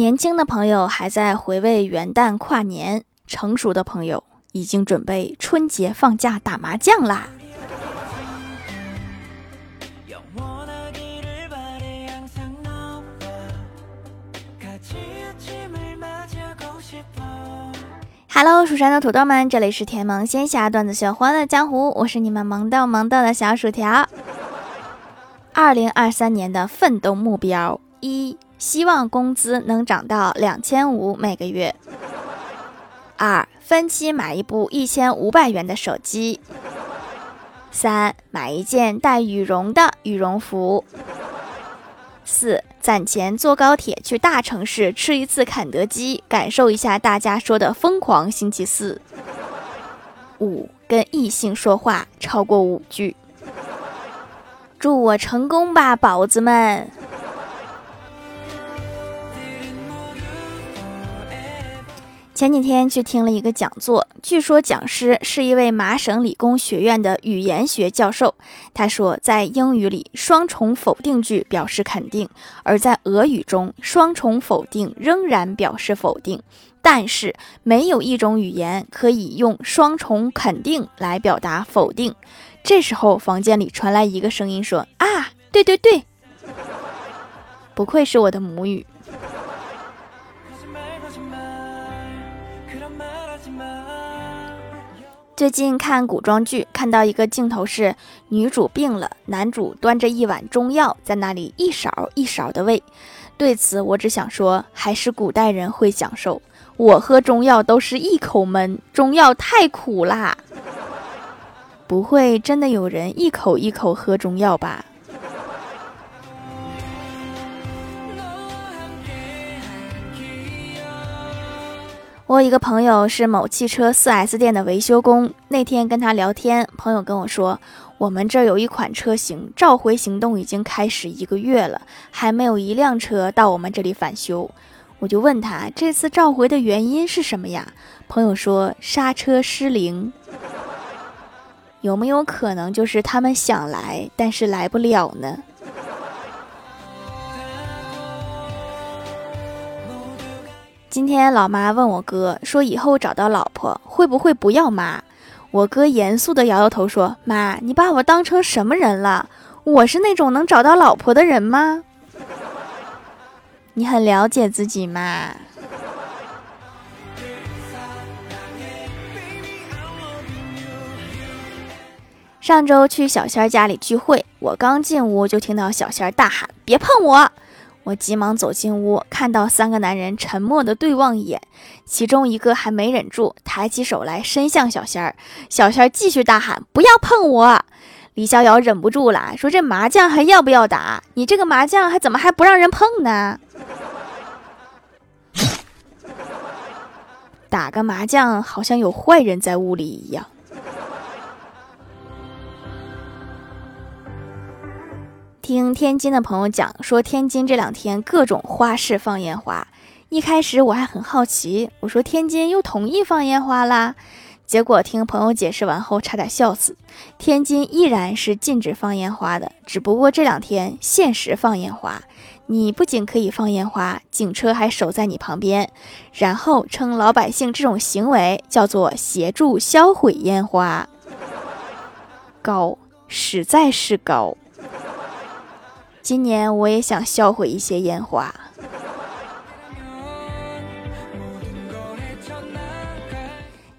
年轻的朋友还在回味元旦跨年，成熟的朋友已经准备春节放假打麻将啦。Hello，蜀山的土豆们，这里是甜萌仙侠段子秀欢乐江湖，我是你们萌豆萌豆的小薯条。二零二三年的奋斗目标一，希望工资能涨到两千五每个月。二，分期买一部一千五百元的手机。三，买一件带羽绒的羽绒服。四。攒钱坐高铁去大城市吃一次肯德基，感受一下大家说的疯狂星期四。五跟异性说话超过五句，祝我成功吧，宝子们。前几天去听了一个讲座，据说讲师是一位麻省理工学院的语言学教授。他说，在英语里，双重否定句表示肯定；而在俄语中，双重否定仍然表示否定。但是，没有一种语言可以用双重肯定来表达否定。这时候，房间里传来一个声音说：“啊，对对对，不愧是我的母语。”最近看古装剧，看到一个镜头是女主病了，男主端着一碗中药在那里一勺一勺的喂。对此，我只想说，还是古代人会享受。我喝中药都是一口闷，中药太苦啦。不会真的有人一口一口喝中药吧？我一个朋友是某汽车 4S 店的维修工，那天跟他聊天，朋友跟我说，我们这儿有一款车型召回行动已经开始一个月了，还没有一辆车到我们这里返修。我就问他这次召回的原因是什么呀？朋友说刹车失灵。有没有可能就是他们想来，但是来不了呢？今天老妈问我哥说：“以后找到老婆会不会不要妈？”我哥严肃的摇摇头说：“妈，你把我当成什么人了？我是那种能找到老婆的人吗？你很了解自己吗？”上周去小仙儿家里聚会，我刚进屋就听到小仙儿大喊：“别碰我！”我急忙走进屋，看到三个男人沉默的对望一眼，其中一个还没忍住，抬起手来伸向小仙儿。小仙儿继续大喊：“不要碰我！”李逍遥忍不住了，说：“这麻将还要不要打？你这个麻将还怎么还不让人碰呢？打个麻将好像有坏人在屋里一样。”听天津的朋友讲说，天津这两天各种花市放烟花。一开始我还很好奇，我说天津又同意放烟花啦？结果听朋友解释完后，差点笑死。天津依然是禁止放烟花的，只不过这两天限时放烟花。你不仅可以放烟花，警车还守在你旁边，然后称老百姓这种行为叫做协助销毁烟花。高，实在是高。今年我也想销毁一些烟花。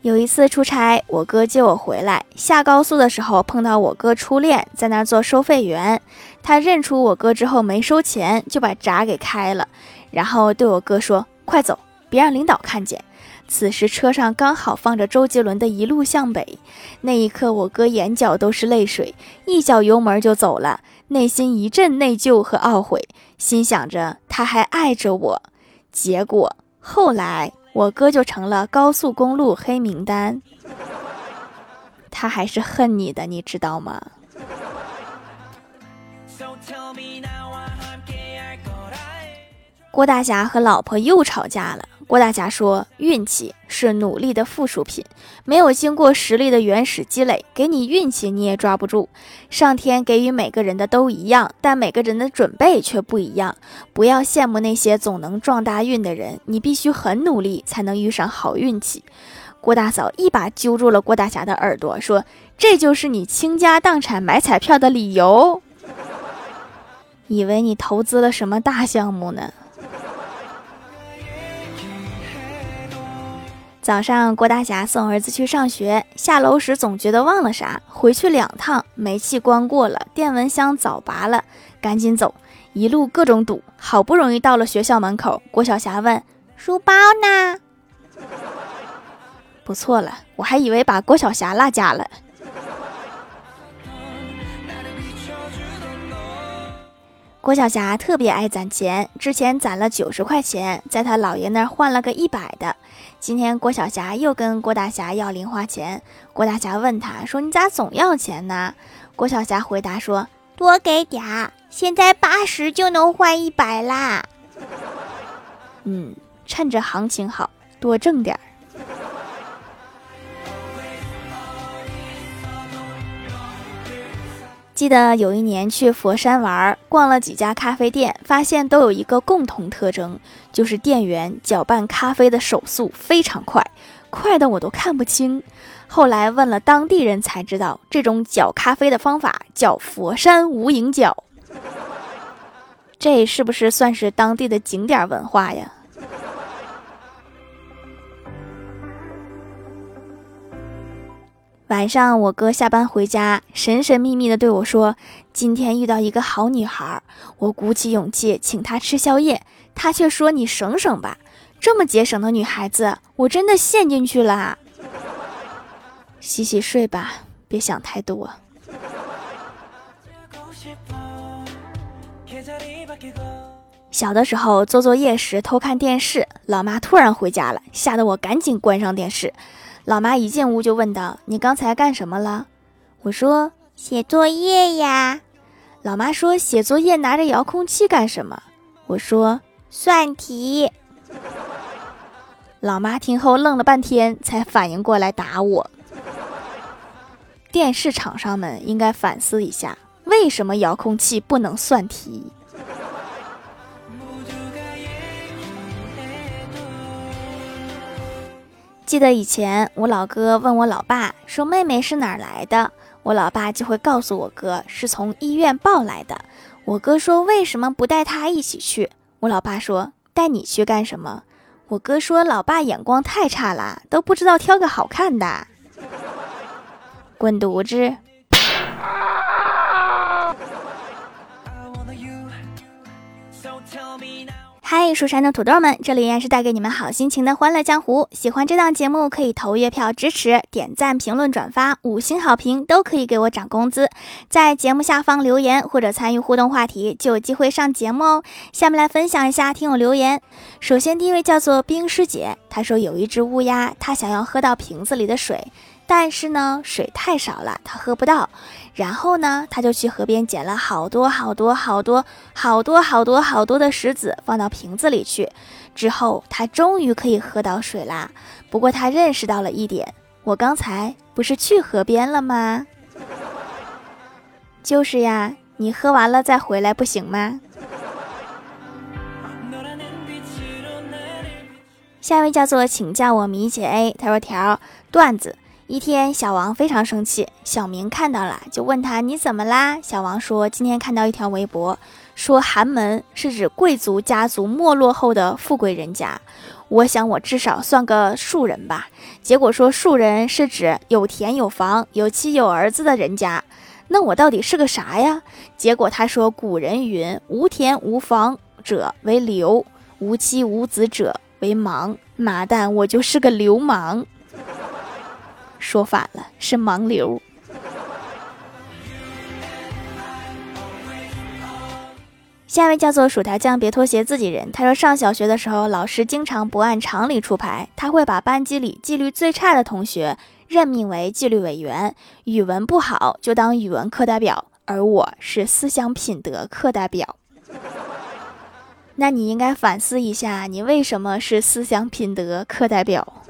有一次出差，我哥接我回来，下高速的时候碰到我哥初恋在那做收费员，他认出我哥之后没收钱，就把闸给开了，然后对我哥说：“快走，别让领导看见。”此时车上刚好放着周杰伦的《一路向北》，那一刻我哥眼角都是泪水，一脚油门就走了，内心一阵内疚和懊悔，心想着他还爱着我。结果后来我哥就成了高速公路黑名单，他还是恨你的，你知道吗？郭大侠和老婆又吵架了。郭大侠说：“运气是努力的附属品，没有经过实力的原始积累，给你运气你也抓不住。上天给予每个人的都一样，但每个人的准备却不一样。不要羡慕那些总能撞大运的人，你必须很努力才能遇上好运气。”郭大嫂一把揪住了郭大侠的耳朵，说：“这就是你倾家荡产买彩票的理由？以为你投资了什么大项目呢？”早上，郭大侠送儿子去上学，下楼时总觉得忘了啥，回去两趟，煤气关过了，电蚊香早拔了，赶紧走，一路各种堵，好不容易到了学校门口，郭晓霞问：“书包呢？”不错了，我还以为把郭晓霞落家了。郭晓霞特别爱攒钱，之前攒了九十块钱，在他姥爷那儿换了个一百的。今天郭晓霞又跟郭大侠要零花钱，郭大侠问他说：“你咋总要钱呢？”郭晓霞回答说：“多给点儿，现在八十就能换一百啦。”嗯，趁着行情好，多挣点儿。记得有一年去佛山玩，逛了几家咖啡店，发现都有一个共同特征，就是店员搅拌咖啡的手速非常快，快的我都看不清。后来问了当地人才知道，这种搅咖啡的方法叫佛山无影脚。这是不是算是当地的景点文化呀？晚上，我哥下班回家，神神秘秘的对我说：“今天遇到一个好女孩。”我鼓起勇气请她吃宵夜，她却说：“你省省吧，这么节省的女孩子，我真的陷进去了。”洗洗睡吧，别想太多。小的时候做作业时偷看电视，老妈突然回家了，吓得我赶紧关上电视。老妈一进屋就问道：“你刚才干什么了？”我说：“写作业呀。”老妈说：“写作业拿着遥控器干什么？”我说：“算题。”老妈听后愣了半天，才反应过来打我。电视厂商们应该反思一下，为什么遥控器不能算题？记得以前我老哥问我老爸说：“妹妹是哪儿来的？”我老爸就会告诉我哥是从医院抱来的。我哥说：“为什么不带他一起去？”我老爸说：“带你去干什么？”我哥说：“老爸眼光太差啦，都不知道挑个好看的。”滚犊子！嗨，蜀山的土豆们，这里依然是带给你们好心情的欢乐江湖。喜欢这档节目可以投月票支持，点赞、评论、转发，五星好评都可以给我涨工资。在节目下方留言或者参与互动话题，就有机会上节目哦。下面来分享一下听友留言。首先第一位叫做冰师姐，她说有一只乌鸦，它想要喝到瓶子里的水。但是呢，水太少了，他喝不到。然后呢，他就去河边捡了好多好多好多好多好多好多的石子，放到瓶子里去。之后，他终于可以喝到水啦。不过，他认识到了一点：我刚才不是去河边了吗？就是呀，你喝完了再回来不行吗？下一位叫做请叫我米姐 A，他说条段子。一天，小王非常生气，小明看到了，就问他：“你怎么啦？”小王说：“今天看到一条微博，说寒门是指贵族家族没落后的富贵人家。我想我至少算个庶人吧。结果说庶人是指有田有房有妻有儿子的人家。那我到底是个啥呀？结果他说：古人云：无田无房者为流，无妻无子者为盲。妈蛋，我就是个流氓。”说反了，是盲流。下一位叫做薯条酱，别拖鞋，自己人。他说，上小学的时候，老师经常不按常理出牌，他会把班级里纪律最差的同学任命为纪律委员，语文不好就当语文课代表，而我是思想品德课代表。那你应该反思一下，你为什么是思想品德课代表？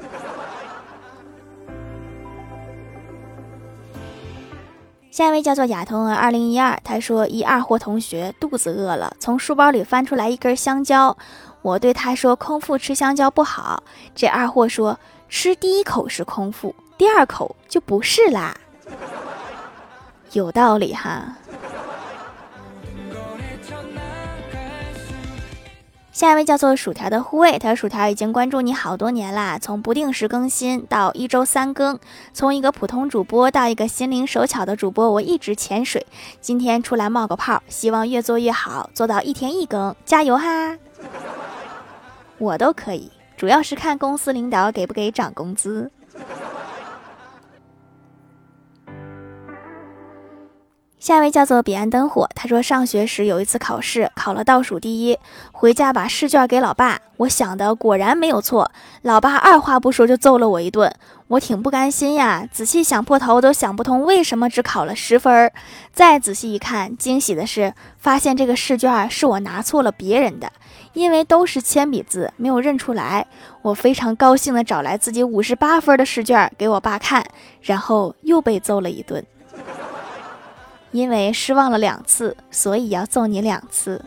下一位叫做亚童儿二零一二，他说一二货同学肚子饿了，从书包里翻出来一根香蕉，我对他说空腹吃香蕉不好，这二货说吃第一口是空腹，第二口就不是啦，有道理哈。下一位叫做薯条的护卫，他说薯条已经关注你好多年啦，从不定时更新到一周三更，从一个普通主播到一个心灵手巧的主播，我一直潜水，今天出来冒个泡，希望越做越好，做到一天一更，加油哈！我都可以，主要是看公司领导给不给涨工资。下一位叫做彼岸灯火，他说上学时有一次考试考了倒数第一，回家把试卷给老爸，我想的果然没有错，老爸二话不说就揍了我一顿，我挺不甘心呀，仔细想破头都想不通为什么只考了十分，再仔细一看，惊喜的是发现这个试卷是我拿错了别人的，因为都是铅笔字，没有认出来，我非常高兴的找来自己五十八分的试卷给我爸看，然后又被揍了一顿。因为失望了两次，所以要揍你两次。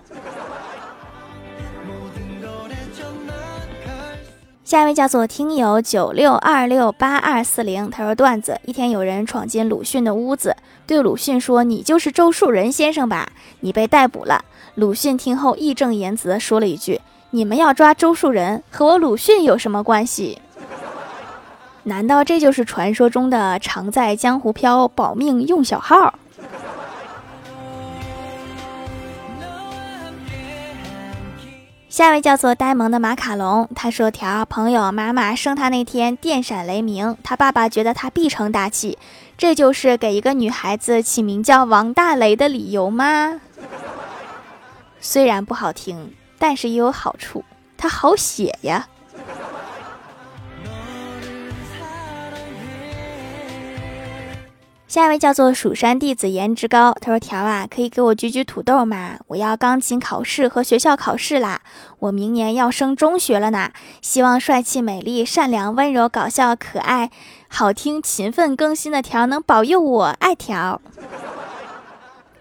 下一位叫做听友九六二六八二四零，他说段子：一天有人闯进鲁迅的屋子，对鲁迅说：“你就是周树人先生吧？你被逮捕了。”鲁迅听后义正言辞说了一句：“你们要抓周树人，和我鲁迅有什么关系？难道这就是传说中的常在江湖飘，保命用小号？”下一位叫做呆萌的马卡龙，他说：“条朋友妈妈生他那天电闪雷鸣，他爸爸觉得他必成大器，这就是给一个女孩子起名叫王大雷的理由吗？虽然不好听，但是也有好处，他好写呀。”下一位叫做蜀山弟子颜值高，他说：“条啊，可以给我举举土豆吗？我要钢琴考试和学校考试啦，我明年要升中学了呢。希望帅气、美丽、善良、温柔、搞笑、可爱、好听、勤奋更新的条能保佑我，爱条。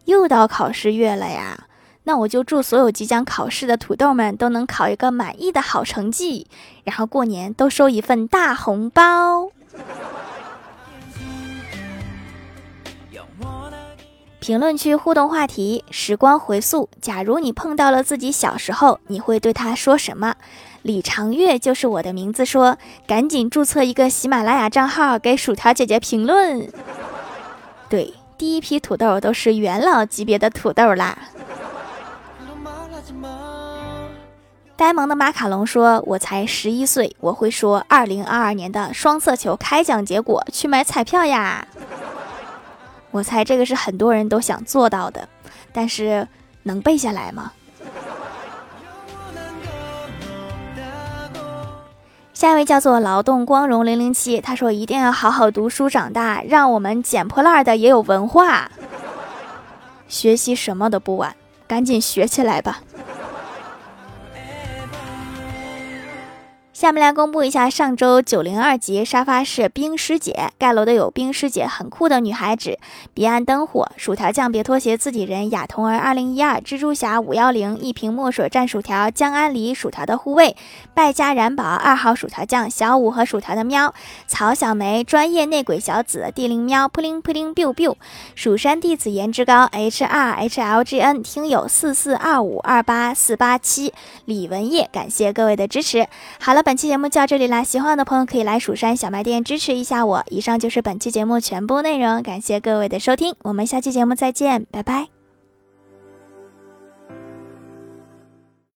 又到考试月了呀，那我就祝所有即将考试的土豆们都能考一个满意的好成绩，然后过年都收一份大红包。”评论区互动话题：时光回溯。假如你碰到了自己小时候，你会对他说什么？李长月就是我的名字。说，赶紧注册一个喜马拉雅账号，给薯条姐姐评论。对，第一批土豆都是元老级别的土豆啦。呆萌的马卡龙说：“我才十一岁，我会说二零二二年的双色球开奖结果，去买彩票呀。”我猜这个是很多人都想做到的，但是能背下来吗？下一位叫做劳动光荣零零七，他说一定要好好读书长大，让我们捡破烂的也有文化，学习什么都不晚，赶紧学起来吧。下面来公布一下上周九零二级沙发是冰师姐盖楼的有冰师姐很酷的女孩子，彼岸灯火薯条酱别拖鞋自己人亚童儿二零一二蜘蛛侠五幺零一瓶墨水蘸薯条江安离薯条的护卫败家燃宝二号薯条酱小五和薯条的喵曹小梅专业内鬼小紫地灵喵扑灵扑灵 biu biu 蜀山弟子颜值高 H R H L G N 听友四四二五二八四八七李文业感谢各位的支持，好了本。本期节目就到这里啦，喜欢我的朋友可以来蜀山小卖店支持一下我。以上就是本期节目全部内容，感谢各位的收听，我们下期节目再见，拜拜。